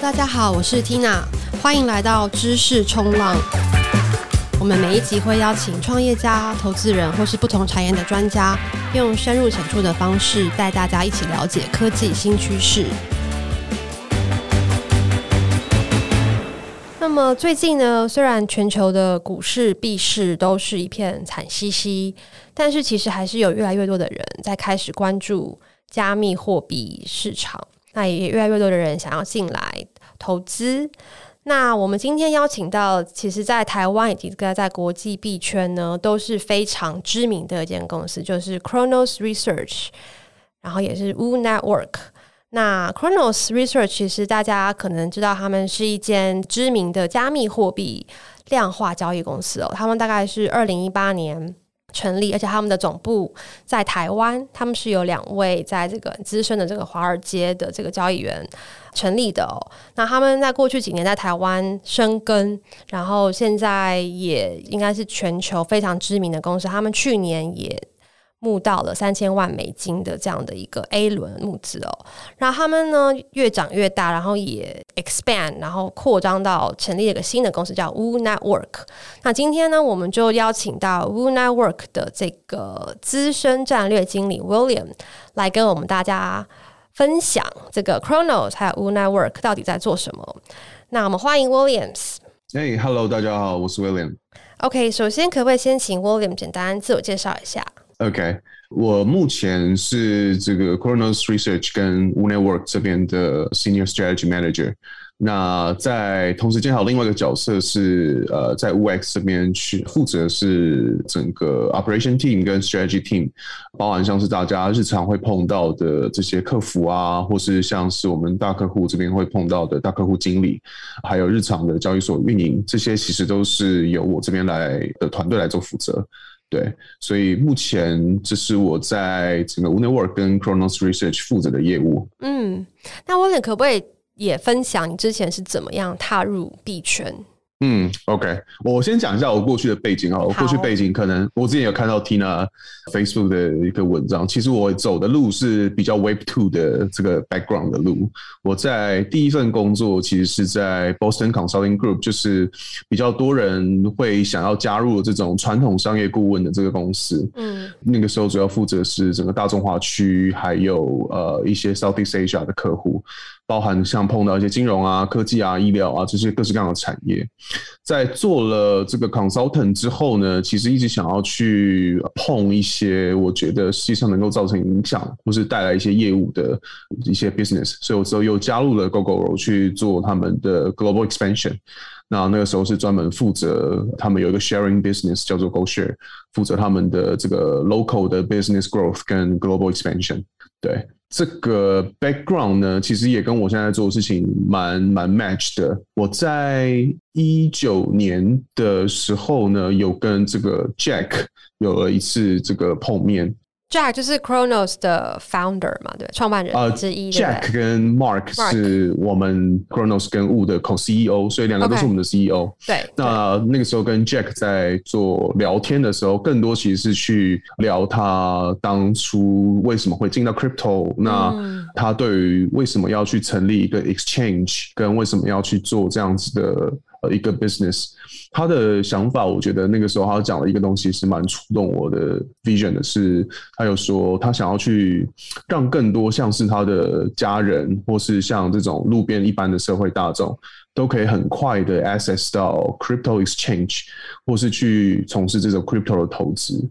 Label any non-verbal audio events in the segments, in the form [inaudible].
大家好，我是 Tina，欢迎来到知识冲浪。我们每一集会邀请创业家、投资人或是不同产业的专家，用深入浅出的方式带大家一起了解科技新趋势。那么最近呢，虽然全球的股市、币市都是一片惨兮兮，但是其实还是有越来越多的人在开始关注加密货币市场。那也越来越多的人想要进来投资。那我们今天邀请到，其实，在台湾以及在国际币圈呢，都是非常知名的一间公司，就是 Chronos Research，然后也是 Wu Network。那 Chronos Research 其实大家可能知道，他们是一间知名的加密货币量化交易公司哦。他们大概是二零一八年。成立，而且他们的总部在台湾，他们是有两位在这个资深的这个华尔街的这个交易员成立的。那他们在过去几年在台湾生根，然后现在也应该是全球非常知名的公司。他们去年也。募到了三千万美金的这样的一个 A 轮募资哦，然后他们呢越长越大，然后也 expand，然后扩张到成立了一个新的公司叫 Woo Network。那今天呢，我们就邀请到 Woo Network 的这个资深战略经理 William 来跟我们大家分享这个 Chronos 还有 Woo Network 到底在做什么。那我们欢迎 Williams。Hey, hello，大家好，我是 William。OK，首先可不可以先请 William 简单自我介绍一下？OK，我目前是这个 Coronos Research 跟 Woo Network 这边的 Senior Strategy Manager。那在同时兼好另外一个角色是呃，在 WooX 这边去负责是整个 Operation Team 跟 Strategy Team，包含像是大家日常会碰到的这些客服啊，或是像是我们大客户这边会碰到的大客户经理，还有日常的交易所运营，这些其实都是由我这边来的团队来做负责。对，所以目前这是我在整个 Woo Network 跟 Chronos Research 负责的业务。嗯，那我可不可以也分享你之前是怎么样踏入币圈？嗯，OK，我先讲一下我过去的背景啊。我过去背景可能我之前有看到 Tina Facebook 的一个文章，其实我走的路是比较 Web Two 的这个 background 的路。我在第一份工作其实是在 Boston Consulting Group，就是比较多人会想要加入这种传统商业顾问的这个公司。嗯，那个时候主要负责是整个大中华区，还有呃一些 Southeast Asia 的客户。包含像碰到一些金融啊、科技啊、医疗啊这些各式各样的产业，在做了这个 consultant 之后呢，其实一直想要去碰一些我觉得实际上能够造成影响或是带来一些业务的一些 business，所以我之后又加入了 Gogoro 去做他们的 global expansion。那那个时候是专门负责他们有一个 sharing business 叫做 GoShare，负责他们的这个 local 的 business growth 跟 global expansion。对。这个 background 呢，其实也跟我现在做的事情蛮蛮 match 的。我在一九年的时候呢，有跟这个 Jack 有了一次这个碰面。Jack 就是 Chronos 的 founder 嘛，对，创办人之一。Uh, Jack 跟 Mark 是我们 Chronos 跟 Woo 的 co-CEO，所以两个都是我们的 CEO。对，那那个时候跟 Jack 在做聊天的时候，更多其实是去聊他当初为什么会进到 Crypto，那他对于为什么要去成立一个 Exchange，跟为什么要去做这样子的。呃，一个 business，他的想法，我觉得那个时候他讲了一个东西是蛮触动我的 vision 的，是他有说他想要去让更多像是他的家人，或是像这种路边一般的社会大众。都可以很快的 access 到 crypto exchange，或是去从事这种 crypto 的投资。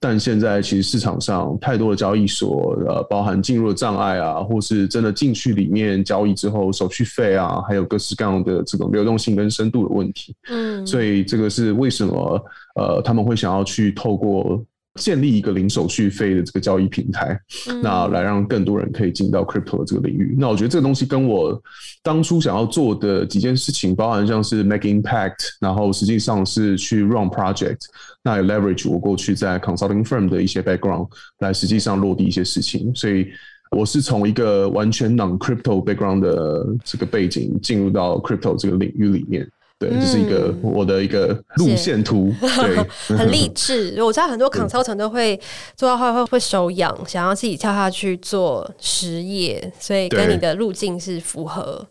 但现在其实市场上太多的交易所，呃，包含进入的障碍啊，或是真的进去里面交易之后手续费啊，还有各式各样的这种流动性跟深度的问题。嗯，所以这个是为什么呃他们会想要去透过。建立一个零手续费的这个交易平台，那来让更多人可以进到 crypto 的这个领域。那我觉得这个东西跟我当初想要做的几件事情，包含像是 make impact，然后实际上是去 run project，那也 leverage 我过去在 consulting firm 的一些 background 来实际上落地一些事情。所以我是从一个完全 non crypto background 的这个背景进入到 crypto 这个领域里面。对，这是一个我的一个路线图，对，[laughs] 很励志。我知道很多 consultant 都会做到会会会手痒，想要自己跳下去做实业，所以跟你的路径是符合。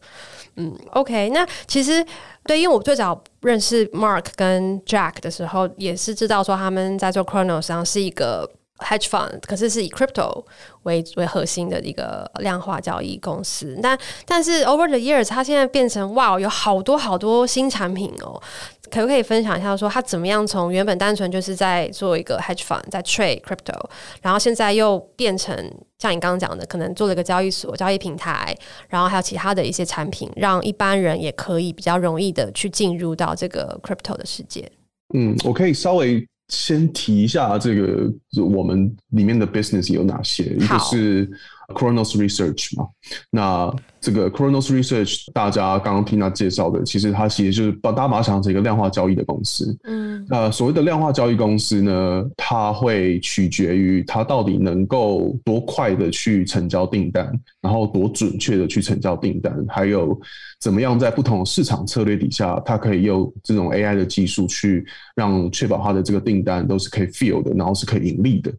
嗯，OK，那其实对，因为我最早认识 Mark 跟 Jack 的时候，也是知道说他们在做 Chronos 上是一个 Hedge Fund，可是是以 Crypto 为为核心的一个量化交易公司。但但是 Over the years，它现在变成哇，有好多好多新产品哦。可不可以分享一下，说他怎么样从原本单纯就是在做一个 hedge fund，在 trade crypto，然后现在又变成像你刚刚讲的，可能做了一个交易所、交易平台，然后还有其他的一些产品，让一般人也可以比较容易的去进入到这个 crypto 的世界。嗯，我可以稍微先提一下这个我们里面的 business 有哪些，一个是 Cronos Research 嘛，那。这个 Cronos Research，大家刚刚听他介绍的，其实它其实就是把大家把它想成一个量化交易的公司。嗯，那所谓的量化交易公司呢，它会取决于它到底能够多快的去成交订单，然后多准确的去成交订单，还有怎么样在不同的市场策略底下，它可以用这种 AI 的技术去让确保它的这个订单都是可以 fill 的，然后是可以盈利的。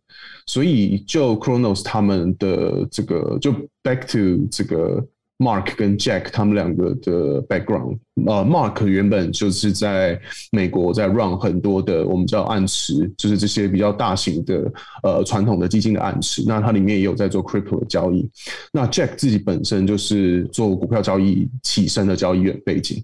所以就 Cronos 他们的这个就 back to 这个。Mark 跟 Jack 他们两个的 background，呃，Mark 原本就是在美国在 run 很多的我们叫暗池，就是这些比较大型的呃传统的基金的暗池。那它里面也有在做 crypto 的交易。那 Jack 自己本身就是做股票交易起身的交易员背景，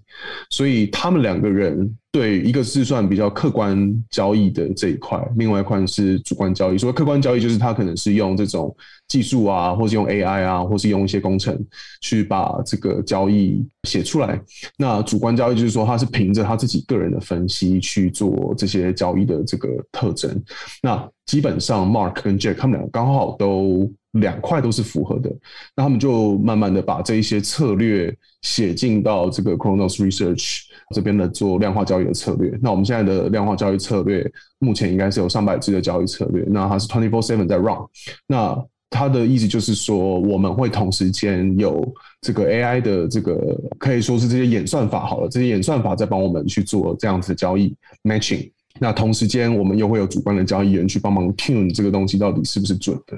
所以他们两个人。对，一个是算比较客观交易的这一块，另外一块是主观交易。所谓客观交易，就是他可能是用这种技术啊，或是用 AI 啊，或是用一些工程去把这个交易写出来。那主观交易就是说，他是凭着他自己个人的分析去做这些交易的这个特征。那基本上，Mark 跟 Jack 他们俩刚好都两块都是符合的，那他们就慢慢的把这一些策略写进到这个 Cronos Research 这边的做量化交易的策略。那我们现在的量化交易策略目前应该是有上百支的交易策略，那它是 twenty four seven 在 run。那它的意思就是说，我们会同时间有这个 AI 的这个可以说是这些演算法好了，这些演算法在帮我们去做这样子的交易 matching。那同时间，我们又会有主观的交易员去帮忙 tune 这个东西到底是不是准的。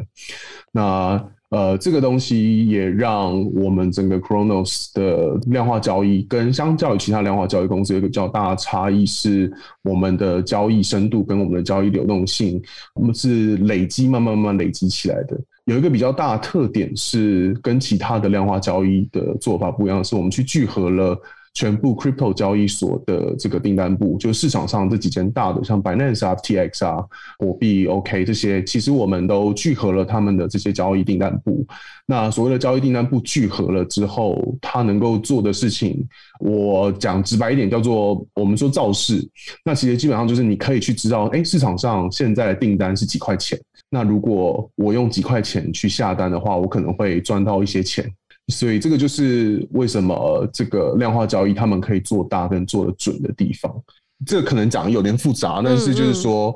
那呃，这个东西也让我们整个 Cronos 的量化交易跟相较于其他量化交易公司有一个较大的差异，是我们的交易深度跟我们的交易流动性，我们是累积慢慢慢慢累积起来的。有一个比较大的特点是跟其他的量化交易的做法不一样，是我们去聚合了。全部 crypto 交易所的这个订单簿，就市场上这几间大的，像 Binance 啊、FTX 啊、火币 OK 这些，其实我们都聚合了他们的这些交易订单簿。那所谓的交易订单簿聚合了之后，它能够做的事情，我讲直白一点，叫做我们说造势。那其实基本上就是你可以去知道，哎，市场上现在的订单是几块钱。那如果我用几块钱去下单的话，我可能会赚到一些钱。所以这个就是为什么这个量化交易他们可以做大跟做的准的地方。这个可能讲有点复杂，但是就是说，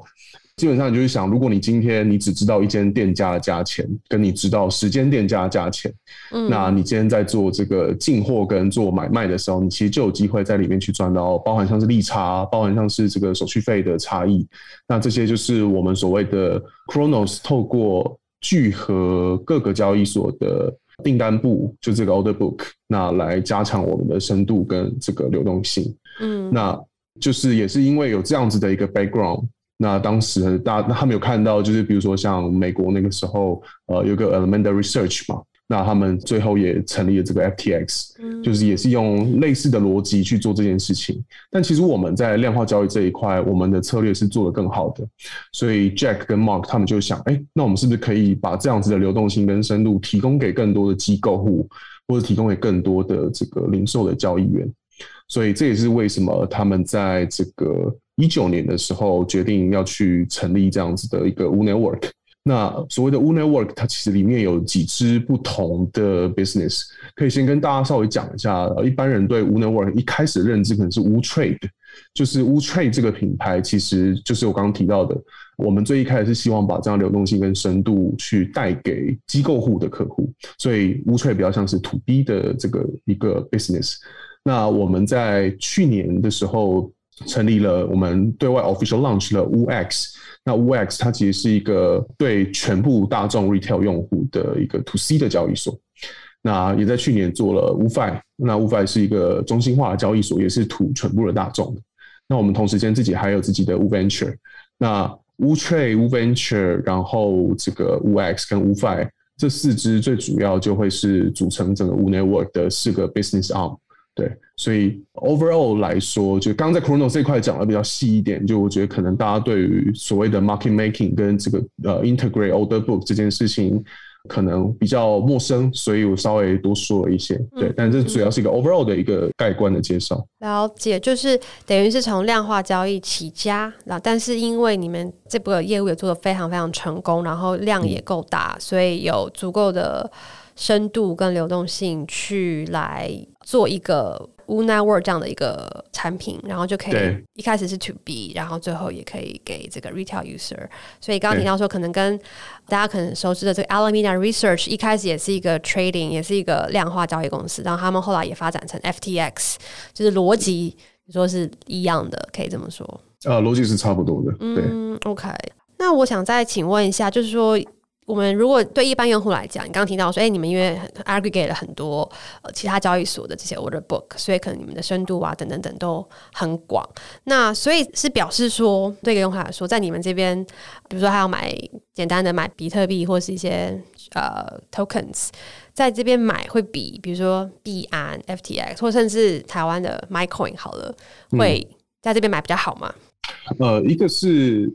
基本上你就是想，如果你今天你只知道一间店家的价钱，跟你知道十间店家的价钱，嗯那你今天在做这个进货跟做买卖的时候，你其实就有机会在里面去赚到，包含像是利差，包含像是这个手续费的差异。那这些就是我们所谓的 Chronos 透过聚合各个交易所的。订单部就这个 order book，那来加强我们的深度跟这个流动性。嗯，那就是也是因为有这样子的一个 background，那当时大家他们有看到，就是比如说像美国那个时候，呃，有个 Alameda Research 嘛。那他们最后也成立了这个 FTX，就是也是用类似的逻辑去做这件事情。但其实我们在量化交易这一块，我们的策略是做得更好的。所以 Jack 跟 Mark 他们就想，哎，那我们是不是可以把这样子的流动性跟深度提供给更多的机构户，或者提供给更多的这个零售的交易员？所以这也是为什么他们在这个一九年的时候决定要去成立这样子的一个 WOO Network。那所谓的 U Network，它其实里面有几支不同的 business，可以先跟大家稍微讲一下。一般人对 U Network 一开始的认知可能是 WOO Trade，就是 WOO Trade 这个品牌，其实就是我刚刚提到的，我们最一开始是希望把这样流动性跟深度去带给机构户的客户，所以 WOO Trade 比较像是 To B 的这个一个 business。那我们在去年的时候成立了，我们对外 official launch 了 WOOX。那 WOOX 它其实是一个对全部大众 retail 用户的一个 to C 的交易所。那也在去年做了 WooFi，那 WooFi 是一个中心化的交易所，也是图全部的大众。那我们同时间自己还有自己的 WooVenture，那 Wu Trade、WooVenture，然后这个 WooX 跟 WooFi 这四支最主要就会是组成整个 Wu Network 的四个 Business Arm。对，所以 Overall 来说，就刚刚在 Chronos 这块讲的比较细一点，就我觉得可能大家对于所谓的 Market Making 跟这个呃 Integrate Order Book 这件事情。可能比较陌生，所以我稍微多说了一些。对，但这主要是一个 overall 的一个概观的介绍。了解，就是等于是从量化交易起家，然后但是因为你们这个业务也做得非常非常成功，然后量也够大，所以有足够的深度跟流动性去来做一个。Woo Network 这样的一个产品，然后就可以一开始是 To B，然后最后也可以给这个 Retail User。所以刚刚提到说，可能跟大家可能熟知的这个 Alameda Research 一开始也是一个 Trading，也是一个量化交易公司，然后他们后来也发展成 FTX，就是逻辑你说是一样的，可以这么说。啊，逻辑是差不多的。嗯，OK。那我想再请问一下，就是说。我们如果对一般用户来讲，你刚刚提到说，哎，你们因为 aggregate 了很多呃其他交易所的这些 order book，所以可能你们的深度啊等等等都很广。那所以是表示说，对一个用户来说，在你们这边，比如说他要买简单的买比特币或是一些呃 tokens，在这边买会比比如说币安、FTX 或甚至台湾的 MaiCoin 好了，会在这边买比较好吗？嗯、呃，一个是。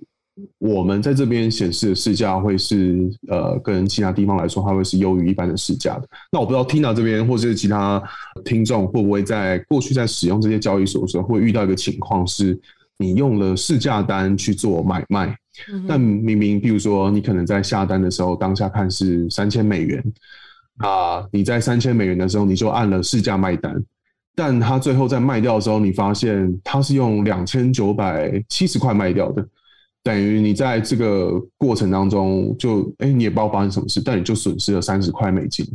我们在这边显示的市价会是呃，跟其他地方来说，它会是优于一般的市价的。那我不知道 Tina 这边或者是其他听众会不会在过去在使用这些交易所的时候，会遇到一个情况，是你用了市价单去做买卖，但明明，比如说你可能在下单的时候，当下看是三千美元啊，你在三千美元的时候，你就按了市价卖单，但他最后在卖掉的时候，你发现他是用两千九百七十块卖掉的。等于你在这个过程当中就，就哎，你也不知道发生什么事，但你就损失了三十块美金。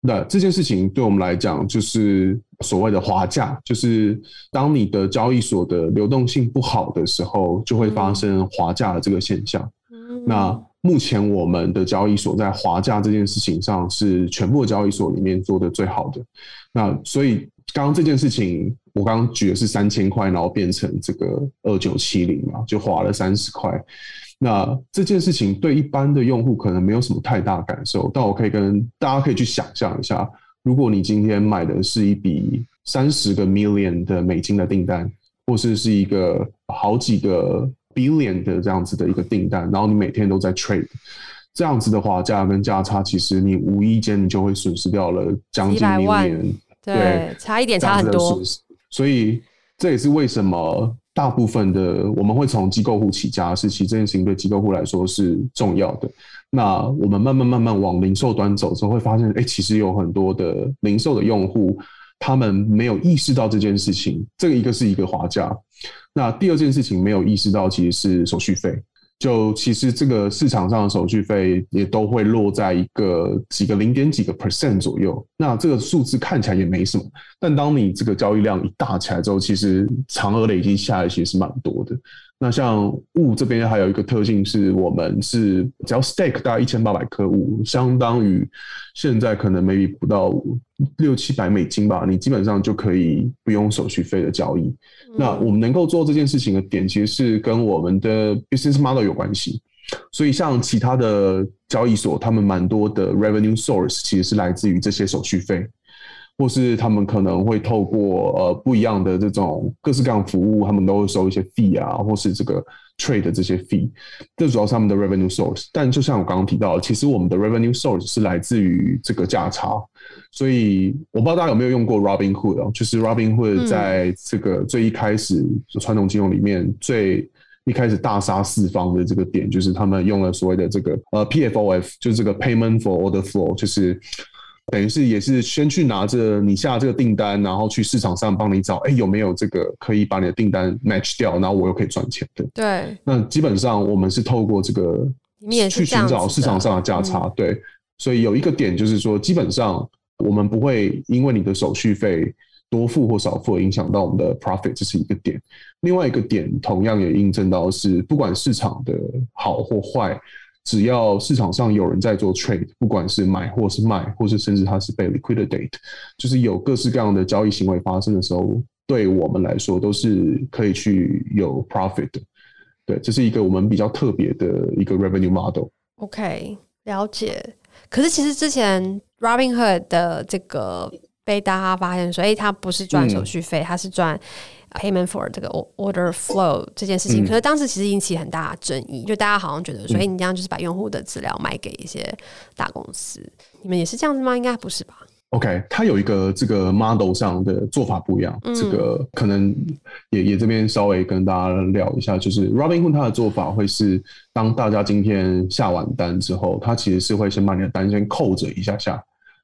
那这件事情对我们来讲，就是所谓的滑价，就是当你的交易所的流动性不好的时候，就会发生滑价的这个现象。嗯、那目前我们的交易所在滑价这件事情上是全部的交易所里面做的最好的。那所以刚刚这件事情。我刚刚举的是三千块，然后变成这个二九七零嘛，就划了三十块。那这件事情对一般的用户可能没有什么太大感受，但我可以跟大家可以去想象一下，如果你今天买的是一笔三十个 million 的美金的订单，或是是一个好几个 billion 的这样子的一个订单，然后你每天都在 trade，这样子的话，价跟价差，其实你无意间你就会损失掉了将近 million，对，差一点差很多。所以这也是为什么大部分的我们会从机构户起家，是其实这件事情对机构户来说是重要的。那我们慢慢慢慢往零售端走之后，会发现，哎，其实有很多的零售的用户，他们没有意识到这件事情。这个一个是一个滑价，那第二件事情没有意识到其实是手续费。就其实这个市场上的手续费也都会落在一个几个零点几个 percent 左右，那这个数字看起来也没什么，但当你这个交易量一大起来之后，其实长额累积下来其实是蛮多的。那像 Woo 这边还有一个特性是，我们是只要 stake 大概一千八百颗 Woo，相当于现在可能 maybe 不到六七百美金吧，你基本上就可以不用手续费的交易。那我们能够做这件事情的点，其实是跟我们的 business model 有关系。所以像其他的交易所，他们蛮多的 revenue source 其实是来自于这些手续费。或是他们可能会透过呃不一样的这种各式各样服务，他们都会收一些 fee 啊，或是这个 trade 的这些 fee，这主要是他们的 revenue source。但就像我刚刚提到，其实我们的 revenue source 是来自于这个价差。所以我不知道大家有没有用过 Robinhood 哦，就是 Robinhood 在这个最一开始传统金融里面最一开始大杀四方的这个点，就是他们用了所谓的这个呃 PFOF，就是这个 Payment for Order Flow，就是。等于是也是先去拿着你下这个订单，然后去市场上帮你找，哎，有没有这个可以把你的订单 match 掉，然后我又可以赚钱的。对。那基本上我们是透过这个去寻找市场上的价差。对。所以有一个点就是说，基本上我们不会因为你的手续费多付或少付影响到我们的 profit，这是一个点。另外一个点同样也印证到是，不管市场的好或坏。只要市场上有人在做 trade，不管是买或是卖，或是甚至它是被 liquidate，就是有各式各样的交易行为发生的时候，对我们来说都是可以去有 profit 的。对，这是一个我们比较特别的一个 revenue model。OK，了解。可是其实之前 Robinhood 的这个被大家发现说，哎，它不是赚手续费，他、嗯、是赚 payment for 这个 order flow 这件事情。嗯、可是当时其实引起很大的争议，就大家好像觉得说，哎、嗯，你这样就是把用户的资料卖给一些大公司，你们也是这样子吗？应该不是吧？OK，它有一个这个 model 上的做法不一样，嗯、这个可能也也这边稍微跟大家聊一下，就是 Robinhood 它的做法会是，当大家今天下完单之后，它其实是会先把你的单先扣着一下下，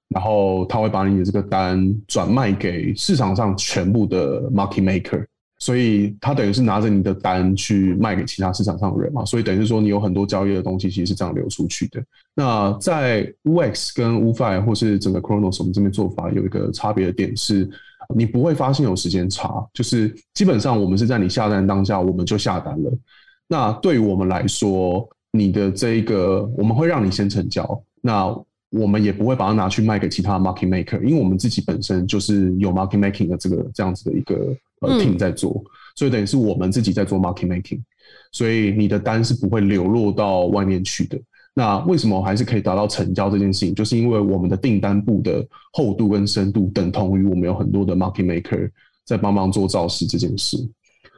然后他会把你的这个单转卖给市场上全部的 market maker。所以他等于是拿着你的单去卖给其他市场上的人嘛，所以等于是说你有很多交易的东西其实是这样流出去的。那在 Wex 跟 UFI 或是整个 Cronos 我们这边做法有一个差别的点是，你不会发现有时间差，就是基本上我们是在你下单当下我们就下单了。那对于我们来说，你的这一个我们会让你先成交，那我们也不会把它拿去卖给其他 market maker，因为我们自己本身就是有 market making 的这个这样子的一个。呃，team 在做，所以等于是我们自己在做 market making，所以你的单是不会流落到外面去的。那为什么还是可以达到成交这件事情？就是因为我们的订单部的厚度跟深度等同于我们有很多的 market maker 在帮忙做造势这件事，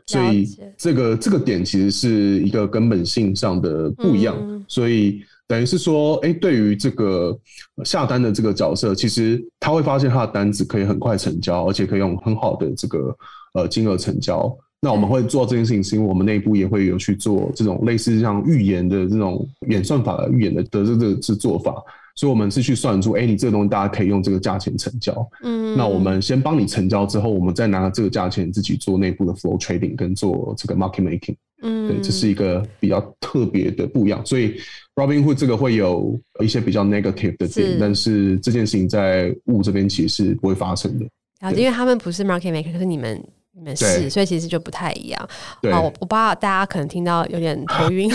所以这个这个点其实是一个根本性上的不一样。所以等于是说，哎，对于这个下单的这个角色，其实他会发现他的单子可以很快成交，而且可以用很好的这个。呃，金额成交，那我们会做这件事情，是因为我们内部也会有去做这种类似像预言的这种演算法的预言的的这个是做法，所以我们是去算出，哎，你这个东西大家可以用这个价钱成交，嗯，那我们先帮你成交之后，我们再拿这个价钱自己做内部的 flow trading 跟做这个 market making，嗯，对，这是一个比较特别的不一样，所以 Robinhood 这个会有一些比较 negative 的点，是。但是这件事情在物这边其实是不会发生的，啊，因为他们不是 market maker，可是你们。你们是，所以其实就不太一样。对。好，我我不知道大家可能听到有点头晕，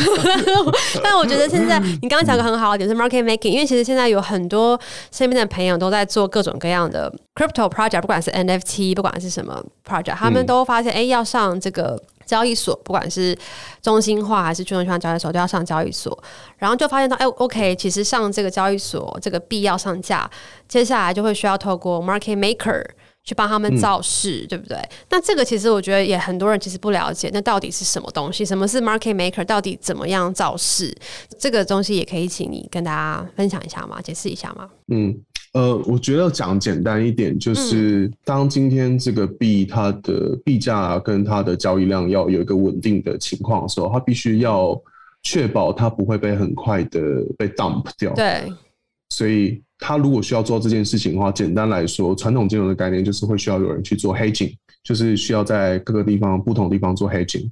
[laughs] 但我觉得现在你刚刚讲个很好的点是 market making，因为其实现在有很多身边的朋友都在做各种各样的 crypto project，不管是 NFT，不管是什么 project，他们都发现哎、嗯欸，要上这个交易所，不管是中心化还是去中心化交易所，都要上交易所，然后就发现到哎、欸、，OK，其实上这个交易所这个币要上架，接下来就会需要透过 market maker。去帮他们造势，嗯、对不对？那这个其实我觉得也很多人其实不了解，那到底是什么东西？什么是 market maker？到底怎么样造势？这个东西也可以请你跟大家分享一下吗？解释一下吗？嗯，呃，我觉得讲简单一点，就是当今天这个币它的币价跟它的交易量要有一个稳定的情况的时候，它必须要确保它不会被很快的被 dump 掉。对，所以。它如果需要做这件事情的话，简单来说，传统金融的概念就是会需要有人去做 hedging，就是需要在各个地方、不同地方做 hedging。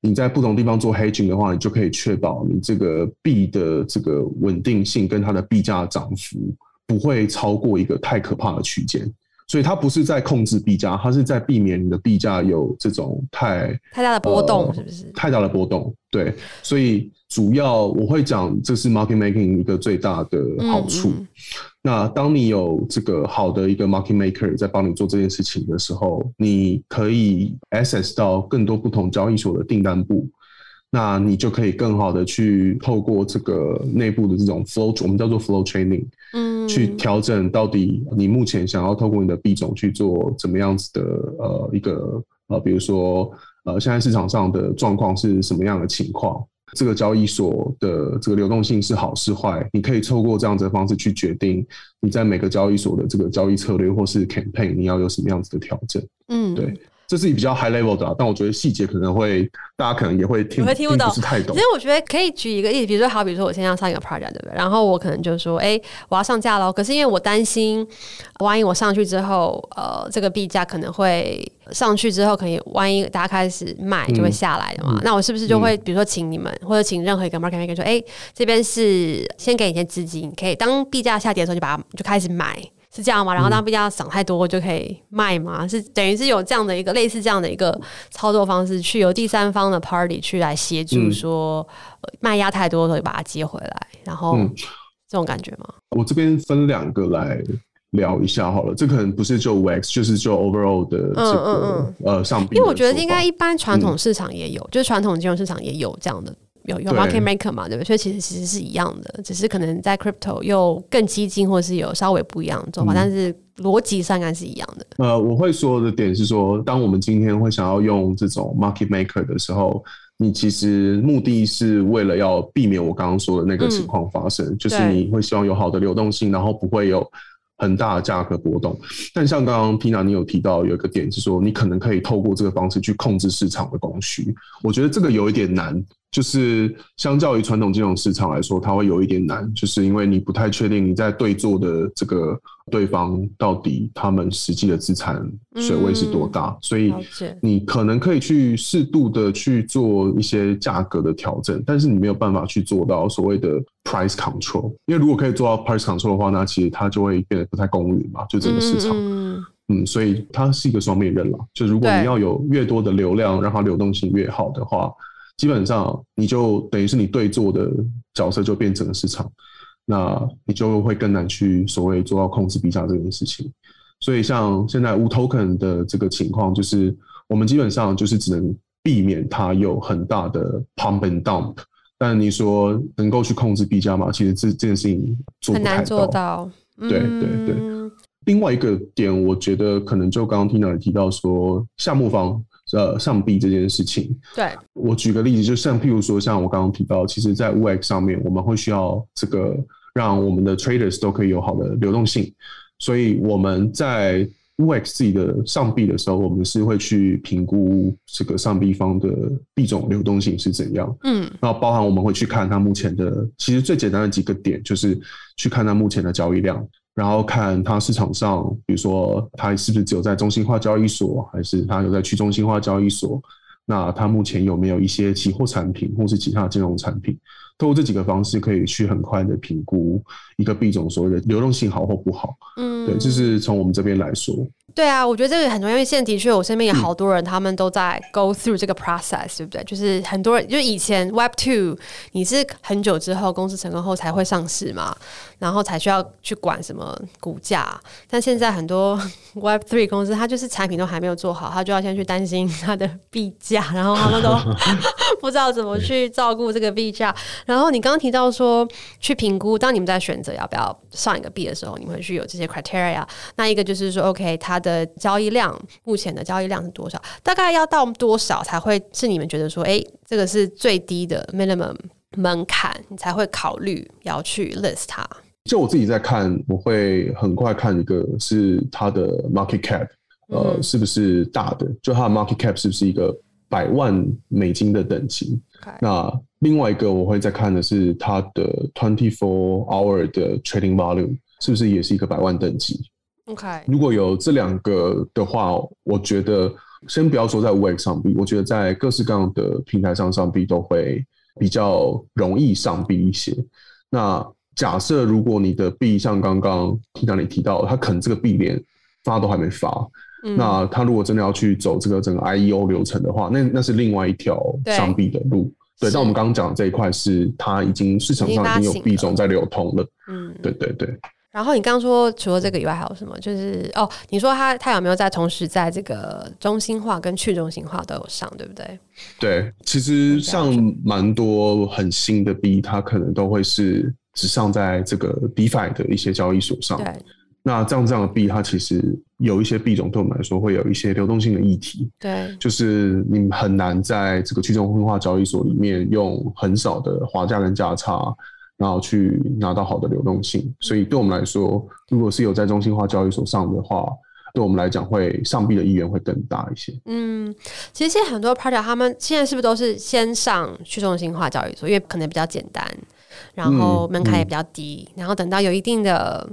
你在不同地方做 hedging 的话，你就可以确保你这个币的这个稳定性跟它的币价涨幅不会超过一个太可怕的区间。所以它不是在控制币价，它是在避免你的币价有这种太太大的波动，是不是？太大的波动，对。所以主要我会讲，这是 market making 一个最大的好处。嗯嗯。那当你有这个好的一个 market maker 在帮你做这件事情的时候，你可以 access 到更多不同交易所的订单簿。那你就可以更好的去透过这个内部的这种 flow，我们叫做 flow training，嗯，去调整到底你目前想要透过你的币种去做怎么样子的呃一个呃，比如说呃现在市场上的状况是什么样的情况，这个交易所的这个流动性是好是坏，你可以透过这样子的方式去决定你在每个交易所的这个交易策略或是 campaign 你要有什么样子的调整，嗯，对。这是比较 high level 的，但我觉得细节可能会大家可能也会听，会听不懂，不是太懂。其实我觉得可以举一个例子，比如说好，比如说我现在要上一个 project，对不对？然后我可能就说，哎，我要上架了，可是因为我担心，万一我上去之后，呃，这个币价可能会上去之后，可能万一大家开始卖，就会下来的嘛。嗯、那我是不是就会，比如说请你们，嗯、或者请任何一个 market maker 说，哎，这边是先给你一些资金，可以当币价下跌的时候就把它就开始买。是这样吗？然后当币价涨太多就可以卖吗？是等于是有这样的一个类似这样的一个操作方式，去由第三方的 party 去来协助说，卖压太多的时候把它接回来，然后这种感觉吗？我这边分两个来聊一下好了，这可能不是就 wax，就是就 overall 的这个嗯嗯嗯呃上币，因为我觉得应该一般传统市场也有，嗯、就是传统金融市场也有这样的。有有 market maker 嘛，对不对？所以其实其实是一样的，只是可能在 crypto 又更激进，或是有稍微不一样的做法，嗯、但是逻辑上应该是一样的。呃，我会说的点是说，当我们今天会想要用这种 market maker 的时候，你其实目的是为了要避免我刚刚说的那个情况发生，嗯、就是你会希望有好的流动性，然后不会有很大的价格波动。但像刚刚 Tina 你有提到有一个点是说，你可能可以透过这个方式去控制市场的供需，我觉得这个有一点难。就是相较于传统金融市场来说，它会有一点难，就是因为你不太确定你在对做的这个对方到底他们实际的资产水位是多大，嗯、所以你可能可以去适度的去做一些价格的调整，但是你没有办法去做到所谓的 price control，因为如果可以做到 price control 的话，那其实它就会变得不太公允嘛，就整个市场。嗯嗯，所以它是一个双面刃了，就如果你要有越多的流量，让它流动性越好的话。基本上，你就等于是你对做的角色就变成了市场，那你就会更难去所谓做到控制币价这件事情。所以，像现在无 token 的这个情况，就是我们基本上就是只能避免它有很大的 pump and dump。但你说能够去控制币价吗？其实这这件事情做。很难做到。对对对。另外一个点，我觉得可能就刚刚听到你提到说项目方。呃，上币这件事情，对，我举个例子，就像譬如说，像我刚刚提到，其实，在 UX 上面，我们会需要这个让我们的 traders 都可以有好的流动性，所以我们在 UX 自己的上币的时候，我们是会去评估这个上币方的币种流动性是怎样，嗯，然后包含我们会去看它目前的，其实最简单的几个点就是去看它目前的交易量。然后看它市场上，比如说它是不是只有在中心化交易所，还是它有在去中心化交易所？那它目前有没有一些期货产品或是其他金融产品？通过这几个方式，可以去很快的评估一个币种所谓的流动性好或不好。嗯，对，就是从我们这边来说。对啊，我觉得这个很重要，因为现在的确，我身边有好多人，他们都在 go through 这个 process，对不对？就是很多人，就以前 Web Two，你是很久之后公司成功后才会上市嘛，然后才需要去管什么股价。但现在很多 [laughs] Web Three 公司，它就是产品都还没有做好，它就要先去担心它的币价，[laughs] 然后他们都 [laughs] 不知道怎么去照顾这个币价。然后你刚刚提到说，去评估，当你们在选择要不要上一个币的时候，你们会去有这些 criteria。那一个就是说，OK，它的交易量，目前的交易量是多少？大概要到多少才会是你们觉得说，哎，这个是最低的 minimum 门槛，你才会考虑要去 list 它？就我自己在看，我会很快看一个是它的 market cap，呃，嗯、是不是大的？就它的 market cap 是不是一个百万美金的等级.那另外一个我会再看的是它的 twenty four hour 的 trading volume 是不是也是一个百万等级？OK，如果有这两个的话，我觉得先不要说在 UX 上币，我觉得在各式各样的平台上上币都会比较容易上币一些。那假设如果你的币像刚刚听到你提到，他可能这个币连发都还没发，嗯、那他如果真的要去走这个整个 IEO 流程的话，那那是另外一条上币的路。对，但我们刚刚讲的这一块是它已经市场上已经有币种在流通了。嗯，对对对。然后你刚刚说除了这个以外还有什么？就是哦，你说他他有没有在同时在这个中心化跟去中心化都有上，对不对？对，其实像蛮多很新的币，它可能都会是只上在这个 DeFi 的一些交易所上。对，那这样这样的币，它其实有一些币种对我们来说会有一些流动性的议题。对，就是你很难在这个去中心化交易所里面用很少的滑价跟价差。然后去拿到好的流动性，所以对我们来说，如果是有在中心化交易所上的话，对我们来讲会上币的意愿会更大一些。嗯，其实现在很多 project 他们现在是不是都是先上去中心化交易所，因为可能比较简单，然后门槛也比较低，嗯嗯、然后等到有一定的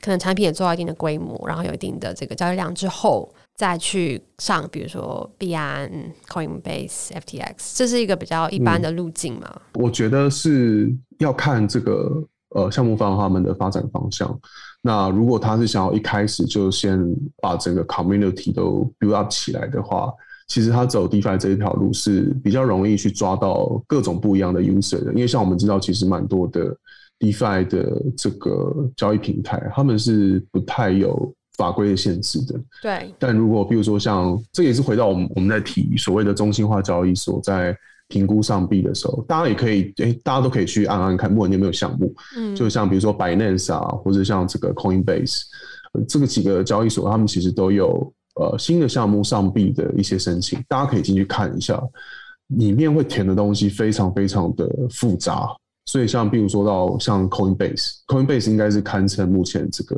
可能产品也做到一定的规模，然后有一定的这个交易量之后。再去上，比如说币安、Coinbase、FTX，这是一个比较一般的路径嘛？我觉得是要看这个呃项目方他们的发展方向。那如果他是想要一开始就先把整个 community 都 build up 起来的话，其实他走 DeFi 这一条路是比较容易去抓到各种不一样的 user 的，因为像我们知道，其实蛮多的 DeFi 的这个交易平台，他们是不太有法规的限制的。对。但如果比如说像这也是回到我们我们在提所谓的中心化交易所，在评估上币的时候，大家也可以诶、欸，大家都可以去按按看，不管你有没有项目。嗯。就像比如说 Binance 啊，或者像这个 Coinbase，这个几个交易所，他们其实都有。呃，新的项目上币的一些申请，大家可以进去看一下，里面会填的东西非常非常的复杂，所以像比如说到像 Coinbase，Coinbase 应该是堪称目前这个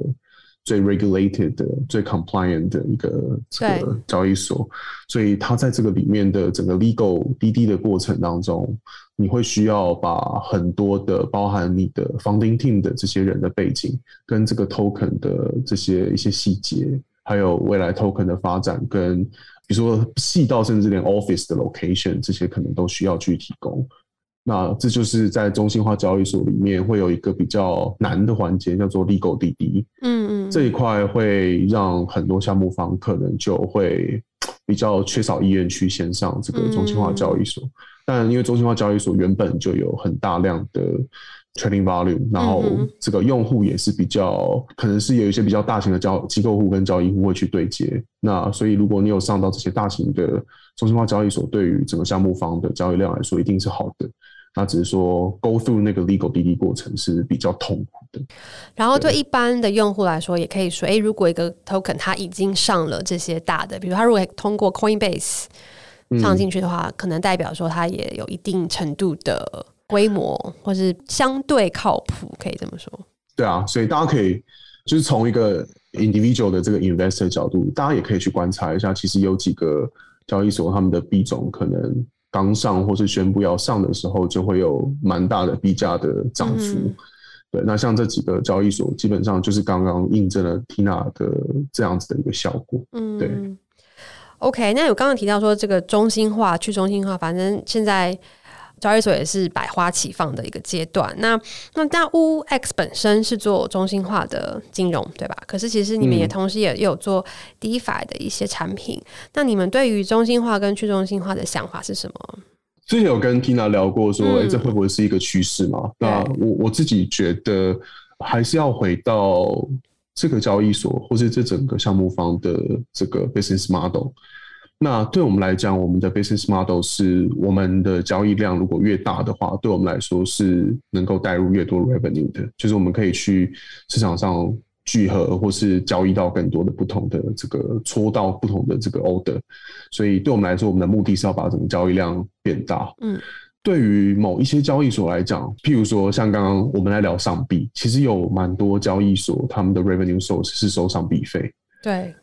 最 regulated 的、最 compliant 的一个这个交易所，所以它在这个里面的整个 legal 滴滴的过程当中，你会需要把很多的包含你的 founding team 的这些人的背景跟这个 token 的这些一些细节。还有未来 token 的发展，跟比如说细到甚至连 office 的 location 这些，可能都需要去提供。那这就是在中心化交易所里面会有一个比较难的环节，叫做 legal 滴滴。嗯嗯，这一块会让很多项目方可能就会比较缺少意愿去线上这个中心化交易所。但因为中心化交易所原本就有很大量的 trading volume，然后这个用户也是比较，可能是有一些比较大型的交机构户跟交易户会去对接。那所以如果你有上到这些大型的中心化交易所，对于整个项目方的交易量来说，一定是好的。那只是说 go through 那个 legal DD 过程是比较痛苦的。然后对一般的用户来说，也可以说，诶，如果一个 token 它已经上了这些大的，比如它如果通过 Coinbase 上进去的话，嗯，可能代表说它也有一定程度的。规模或是相对靠谱，可以这么说。对啊，所以大家可以就是从一个 individual 的这个 investor 角度，大家也可以去观察一下，其实有几个交易所他们的币种可能刚上或是宣布要上的时候，就会有蛮大的币价的涨幅。嗯。对，那像这几个交易所，基本上就是刚刚印证了 Tina 的这样子的一个效果。嗯，对。OK，那有刚刚提到说这个中心化、去中心化，反正现在。交易所也是百花齐放的一个阶段。那那那 WooX 本身是做中心化的金融，对吧？可是其实你们也同时也有做 DeFi 的一些产品。嗯、那你们对于中心化跟去中心化的想法是什么？之前有跟 Tina 聊过，说，哎、这会不会是一个趋势嘛？那我我自己觉得，还是要回到这个交易所，或是这整个项目方的这个 business model。那对我们来讲，我们的 business model 是我们的交易量如果越大的话，对我们来说是能够带入越多 revenue 的，就是我们可以去市场上聚合或是交易到更多的不同的这个戳到不同的这个 order。所以对我们来说，我们的目的是要把整个交易量变大。嗯，对于某一些交易所来讲，譬如说像刚刚我们来聊上币，其实有蛮多交易所他们的 revenue source 是收上币费。对。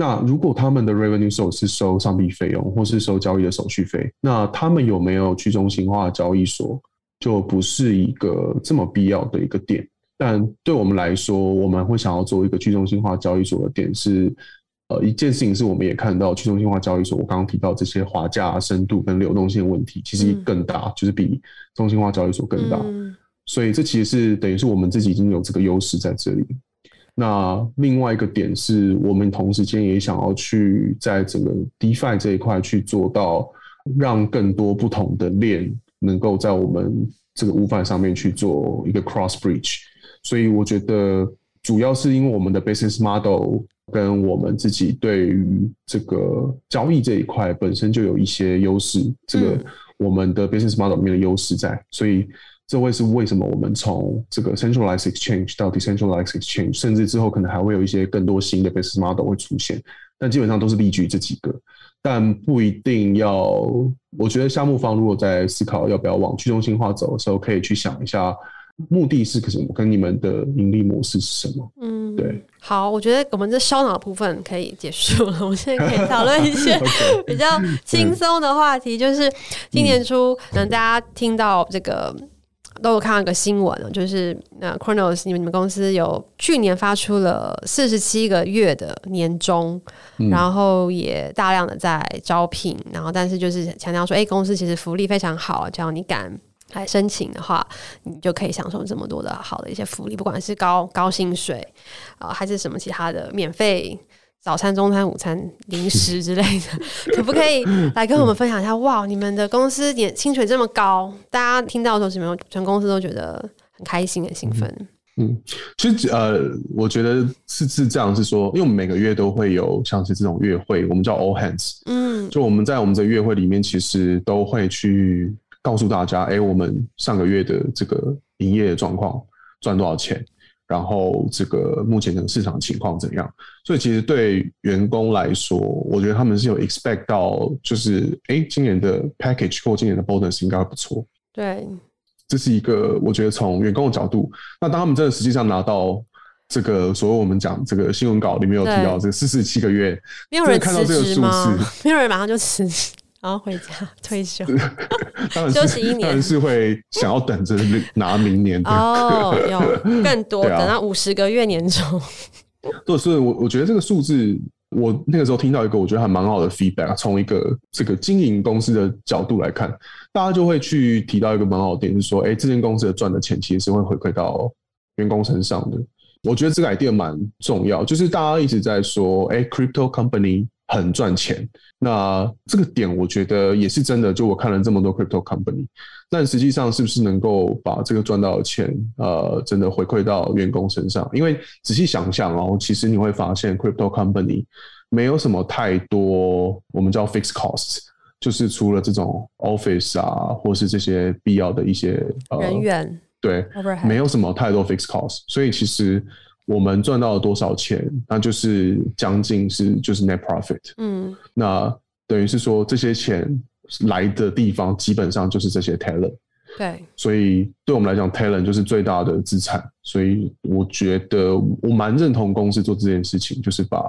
那如果他们的 revenue source 是收上币费用，或是收交易的手续费，那他们有没有去中心化交易所，就不是一个这么必要的一个点。但对我们来说，我们会想要做一个去中心化交易所的点是，呃，一件事情是我们也看到去中心化交易所，我刚刚提到这些滑价、深度跟流动性问题，其实更大，嗯、就是比中心化交易所更大。嗯、所以这其实是等于是我们自己已经有这个优势在这里。那另外一个点是我们同时间也想要去在整个 DeFi 这一块去做到，让更多不同的链能够在我们这个 WooFi 上面去做一个 Cross Bridge。所以我觉得主要是因为我们的 Business Model 跟我们自己对于这个交易这一块本身就有一些优势，这个我们的 Business Model 里面的优势在，所以。这会是为什么我们从这个 centralized exchange 到 decentralized exchange，甚至之后可能还会有一些更多新的 business model 会出现，但基本上都是例举这几个，但不一定要。我觉得项目方如果在思考要不要往去中心化走的时候，可以去想一下目的是什么，跟你们的盈利模式是什么。嗯，对。好，我觉得我们这烧脑部分可以结束了，我们现在可以讨论一些 [laughs] [laughs] 比较轻松的话题，就是今年初可能大家听到这个。都有看到一个新闻，就是那 Cronos 你们你们公司有去年发出了四十七个月的年终，嗯、然后也大量的在招聘，然后但是就是强调说，哎、欸，公司其实福利非常好，只要你敢来申请的话，你就可以享受这么多的好的一些福利，不管是高高薪水啊、呃，还是什么其他的免费早餐、中餐、午餐、零食之类的，[laughs] 可不可以来跟我们分享一下？哇，你们的公司年薪水这么高，大家听到的时候，有没有全公司都觉得很开心、很兴奋？嗯，其实呃，我觉得是是这样，是说，因为我们每个月都会有像是这种月会，我们叫 All Hands，嗯，就我们在我们的月会里面，其实都会去告诉大家，哎、欸，我们上个月的这个营业状况赚多少钱，然后这个目前的市场情况怎样。所以其实对员工来说，我觉得他们是有 expect 到，就是哎、欸，今年的 package 或今年的 bonus 应该会不错。对。这是一个，我觉得从员工的角度，那当他们真的实际上拿到这个，所谓我们讲这个新闻稿里面有提到这个四十七个月，没有人看到这个数字，[laughs] 没有人马上就辞职，然后回家 [laughs] 退休，[laughs] 当然休息一年，当然是会想要等着拿明年的哦，有 [laughs] 更多，等到五十个月年终。对，所以我我觉得这个数字。我那个时候听到一个我觉得还蛮好的 feedback，从一个这个经营公司的角度来看，大家就会去提到一个蛮好的点，就是说，哎，这间公司的赚的钱其实是会回馈到员工身上的。我觉得这个 idea 蛮重要，就是大家一直在说，哎，crypto company 很赚钱，那这个点我觉得也是真的。就我看了这么多 crypto company。但实际上是不是能够把这个赚到的钱，呃，真的回馈到员工身上？因为仔细想想哦，其实你会发现，crypto company 没有什么太多我们叫 fixed costs，就是除了这种 office 啊，或是这些必要的一些呃人员，对，Overhead. 没有什么太多 fixed costs。所以其实我们赚到了多少钱，那就是将近是就是 net profit。嗯，那等于是说这些钱。来的地方基本上就是这些 talent，对，所以对我们来讲，talent 就是最大的资产。所以我觉得我蛮认同公司做这件事情，就是把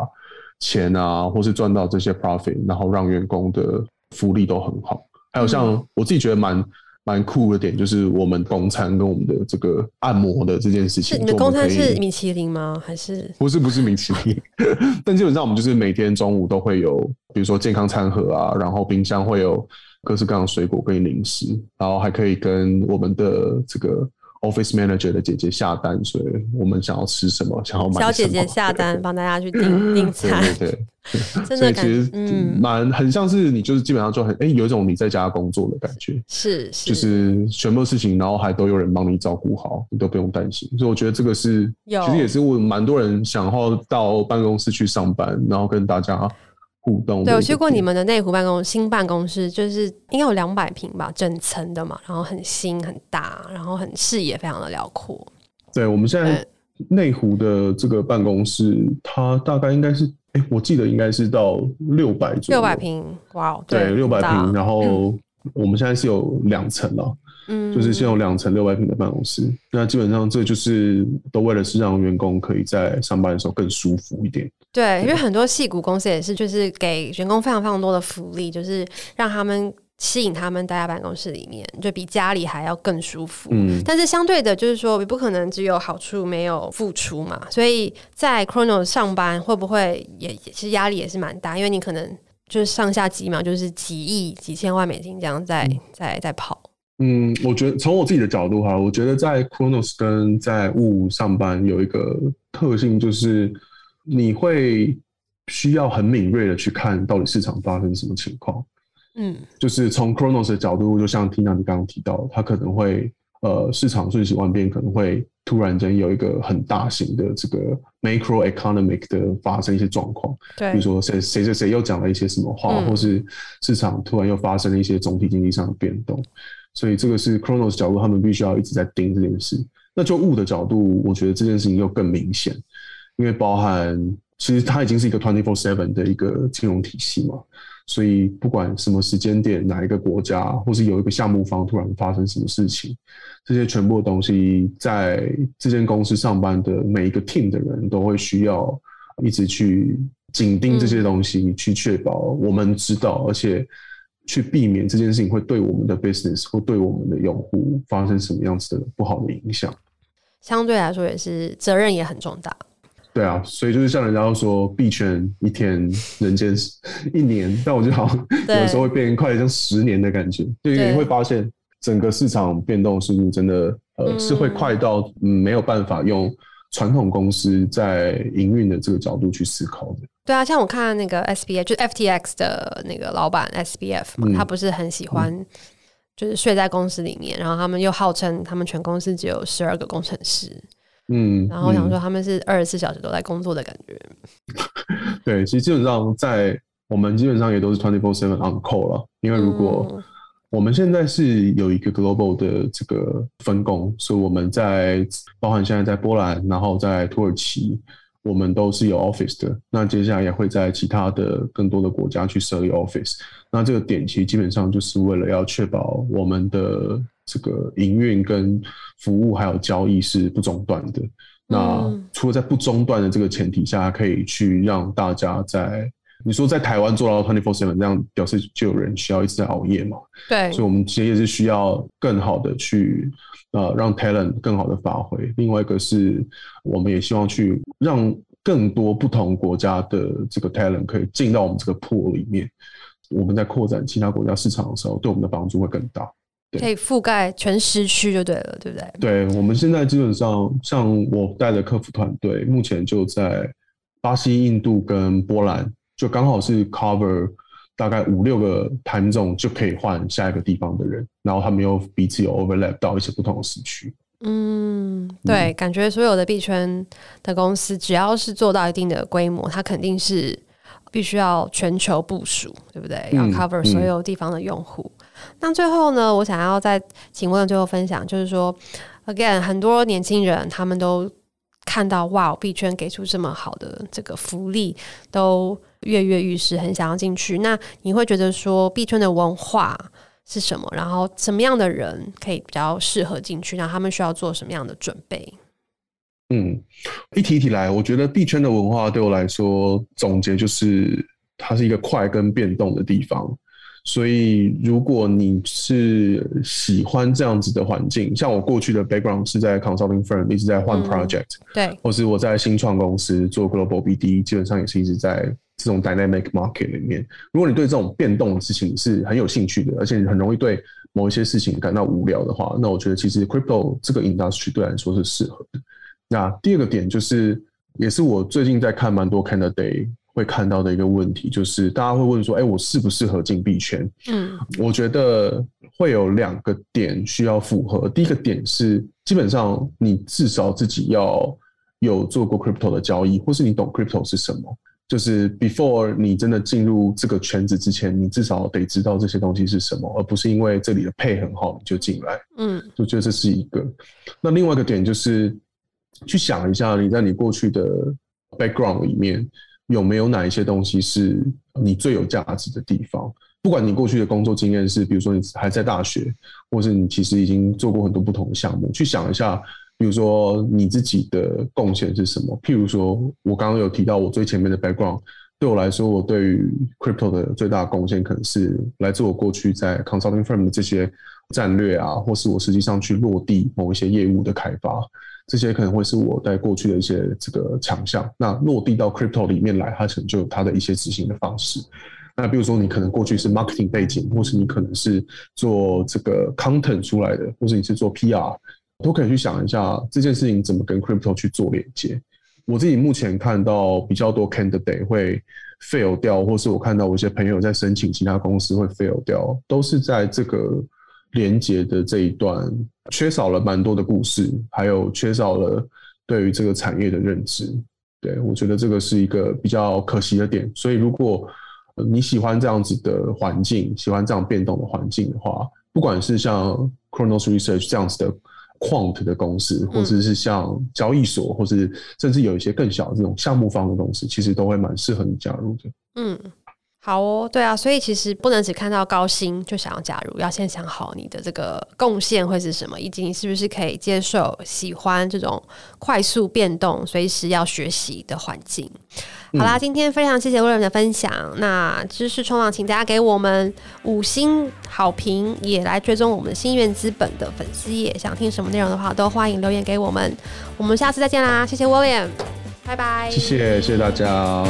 钱啊，或是赚到这些 profit，然后让员工的福利都很好。还有像我自己觉得蛮。蛮酷的点就是我们公餐跟我们的这个按摩的这件事情。你的公餐是米其林吗？还是不是？不是米其林，[laughs] 但基本上我们就是每天中午都会有，比如说健康餐盒啊，然后冰箱会有各式各样的水果跟零食，然后还可以跟我们的这个。Office Manager 的姐姐下单，所以我们想要吃什么，想要买什么。小姐姐下单，帮大家去订订 [laughs] 餐。对对对，[laughs] 真的，其实蛮很像是你，就是基本上就很哎、欸，有一种你在家工作的感觉。是，是，就是全部事情，然后还都有人帮你照顾好，你都不用担心。所以我觉得这个是，其实也是我蛮多人想要到办公室去上班，然后跟大家。互动。对，我去过你们的内湖办公新办公室，就是应该有两百平吧，整层的嘛，然后很新很大，然后很视野非常的辽阔。对，我们现在内湖的这个办公室，它大概应该是，哎，我记得应该是到六百左右，六百平，哇，对，六百平，然后我们现在是有两层了。嗯，就是先有两层六百平的办公室，那基本上这就是都为了是让员工可以在上班的时候更舒服一点。对，因为很多矽谷公司也是，就是给员工非常非常多的福利，就是让他们吸引他们待在办公室里面，就比家里还要更舒服。嗯，但是相对的，就是说，不可能只有好处没有付出嘛。所以在 Cronos 上班会不会也其实压力也是蛮大，因为你可能就是上下几秒就是几亿、几千万美金这样在、嗯、在在跑。嗯，我觉得从我自己的角度哈，我觉得在 Cronos 跟在雾上班有一个特性，就是你会需要很敏锐的去看到底市场发生什么情况。嗯，就是从 Cronos 的角度，就像 Tina 你刚刚提到，它可能会呃市场瞬息万变，可能会突然间有一个很大型的这个 macro economic 的发生一些状况。对，比如说谁谁谁谁又讲了一些什么话，嗯，或是市场突然又发生了一些总体经济上的变动。所以这个是 Cronos 角度，他们必须要一直在盯这件事。那就物的角度，我觉得这件事情又更明显，因为包含其实它已经是一个 twenty four seven 的一个金融体系嘛。所以不管什么时间点，哪一个国家，或是有一个项目方突然发生什么事情，这些全部的东西在这间公司上班的每一个 team 的人都会需要一直去紧盯这些东西，去确保我们知道，而且。去避免这件事情会对我们的 business 或对我们的用户发生什么样子的不好的影响，相对来说也是责任也很重大。对啊，所以就是像人家说币圈一天人间 [laughs] 一年，但我觉得好像有时候会变快像十年的感觉，就你会发现整个市场变动速度真的呃是会快到嗯没有办法用传统公司在营运的这个角度去思考的。对啊，像我看那个 SBF 就是 FTX 的那个老板 SBF 嘛，嗯、他不是很喜欢就是睡在公司里面，嗯、然后他们又号称他们全公司只有十二个工程师。嗯，然后我想说他们是二十四小时都在工作的感觉。[laughs] 对，其实基本上在我们基本上也都是 twenty four seven on call 了，因为如果我们现在是有一个 global 的这个分工，所以我们在包含现在在波兰，然后在土耳其，我们都是有 office 的。那接下来也会在其他的更多的国家去设立 office。那这个点其实基本上就是为了要确保我们的。这个营运跟服务还有交易是不中断的。那除了在不中断的这个前提下，可以去让大家在你说在台湾做到 twenty four seven 这样，表示就有人需要一直在熬夜嘛？对，所以我们其实也是需要更好的去呃让 talent 更好的发挥。另外一个是，我们也希望去让更多不同国家的这个 talent 可以进到我们这个 pool 里面。我们在扩展其他国家市场的时候，对我们的帮助会更大。可以覆盖全时区就对了，对不对？对，我们现在基本上，像我带的客服团队，目前就在巴西、印度跟波兰，就刚好是 cover 大概五六个 time zone 就可以换下一个地方的人，然后他们又彼此有 overlap 到一些不同的时区。嗯，对，嗯、感觉所有的币圈的公司，只要是做到一定的规模，它肯定是必须要全球部署，对不对？要 cover 所有地方的用户。嗯嗯那最后呢，我想要再请问最后分享，就是说，again，很多年轻人他们都看到哇，币圈给出这么好的这个福利，都跃跃欲试，很想要进去。那你会觉得说，币圈的文化是什么？然后什么样的人可以比较适合进去？然后他们需要做什么样的准备？嗯，一提一提来，我觉得币圈的文化对我来说，总结就是它是一个快跟变动的地方。所以，如果你是喜欢这样子的环境，像我过去的 background 是在 consulting firm，一直在换 project，嗯，对，或是我在新创公司做 global BD，基本上也是一直在这种 dynamic market 里面。如果你对这种变动的事情是很有兴趣的，而且很容易对某一些事情感到无聊的话，那我觉得其实 crypto 这个 industry 对来说是适合的。那第二个点就是，也是我最近在看蛮多 candidate。会看到的一个问题就是，大家会问说：“哎，我适不适合进币圈？”嗯，我觉得会有两个点需要符合。第一个点是，基本上你至少自己要有做过 crypto 的交易，或是你懂 crypto 是什么。就是 before 你真的进入这个圈子之前，你至少得知道这些东西是什么，而不是因为这里的配很好你就进来。嗯，就觉得这是一个。那另外一个点就是，去想一下你在你过去的 background 里面。有没有哪一些东西是你最有价值的地方？不管你过去的工作经验是，比如说你还在大学，或是你其实已经做过很多不同的项目，去想一下，比如说你自己的贡献是什么？譬如说，我刚刚有提到我最前面的 background，对我来说，我对于 crypto 的最大贡献可能是来自我过去在 consulting firm 的这些战略啊，或是我实际上去落地某一些业务的开发。这些可能会是我在过去的一些这个强项。那落地到 crypto 里面来，它可能就它的一些执行的方式。那比如说，你可能过去是 marketing 背景，或是你可能是做这个 content 出来的，或是你是做 PR，都可以去想一下这件事情怎么跟 crypto 去做连接。我自己目前看到比较多 candidate 会 fail 掉，或是我看到我一些朋友在申请其他公司会 fail 掉，都是在这个。连接的这一段缺少了蛮多的故事，还有缺少了对于这个产业的认知。对，我觉得这个是一个比较可惜的点。所以，如果你喜欢这样子的环境，喜欢这样变动的环境的话，不管是像 Chronos Research 这样子的 Quant 的公司，或者是像交易所，或是甚至有一些更小的这种项目方的公司，其实都会蛮适合你加入的。嗯。好哦，对啊，所以其实不能只看到高薪就想要加入，要先想好你的这个贡献会是什么，以及你是不是可以接受、喜欢这种快速变动、随时要学习的环境。好啦，今天非常谢谢 William 的分享。那知识冲浪，请大家给我们五星好评，也来追踪我们心愿资本的粉丝页。想听什么内容的话，都欢迎留言给我们。我们下次再见啦，谢谢 William，拜拜。谢谢，谢谢大家。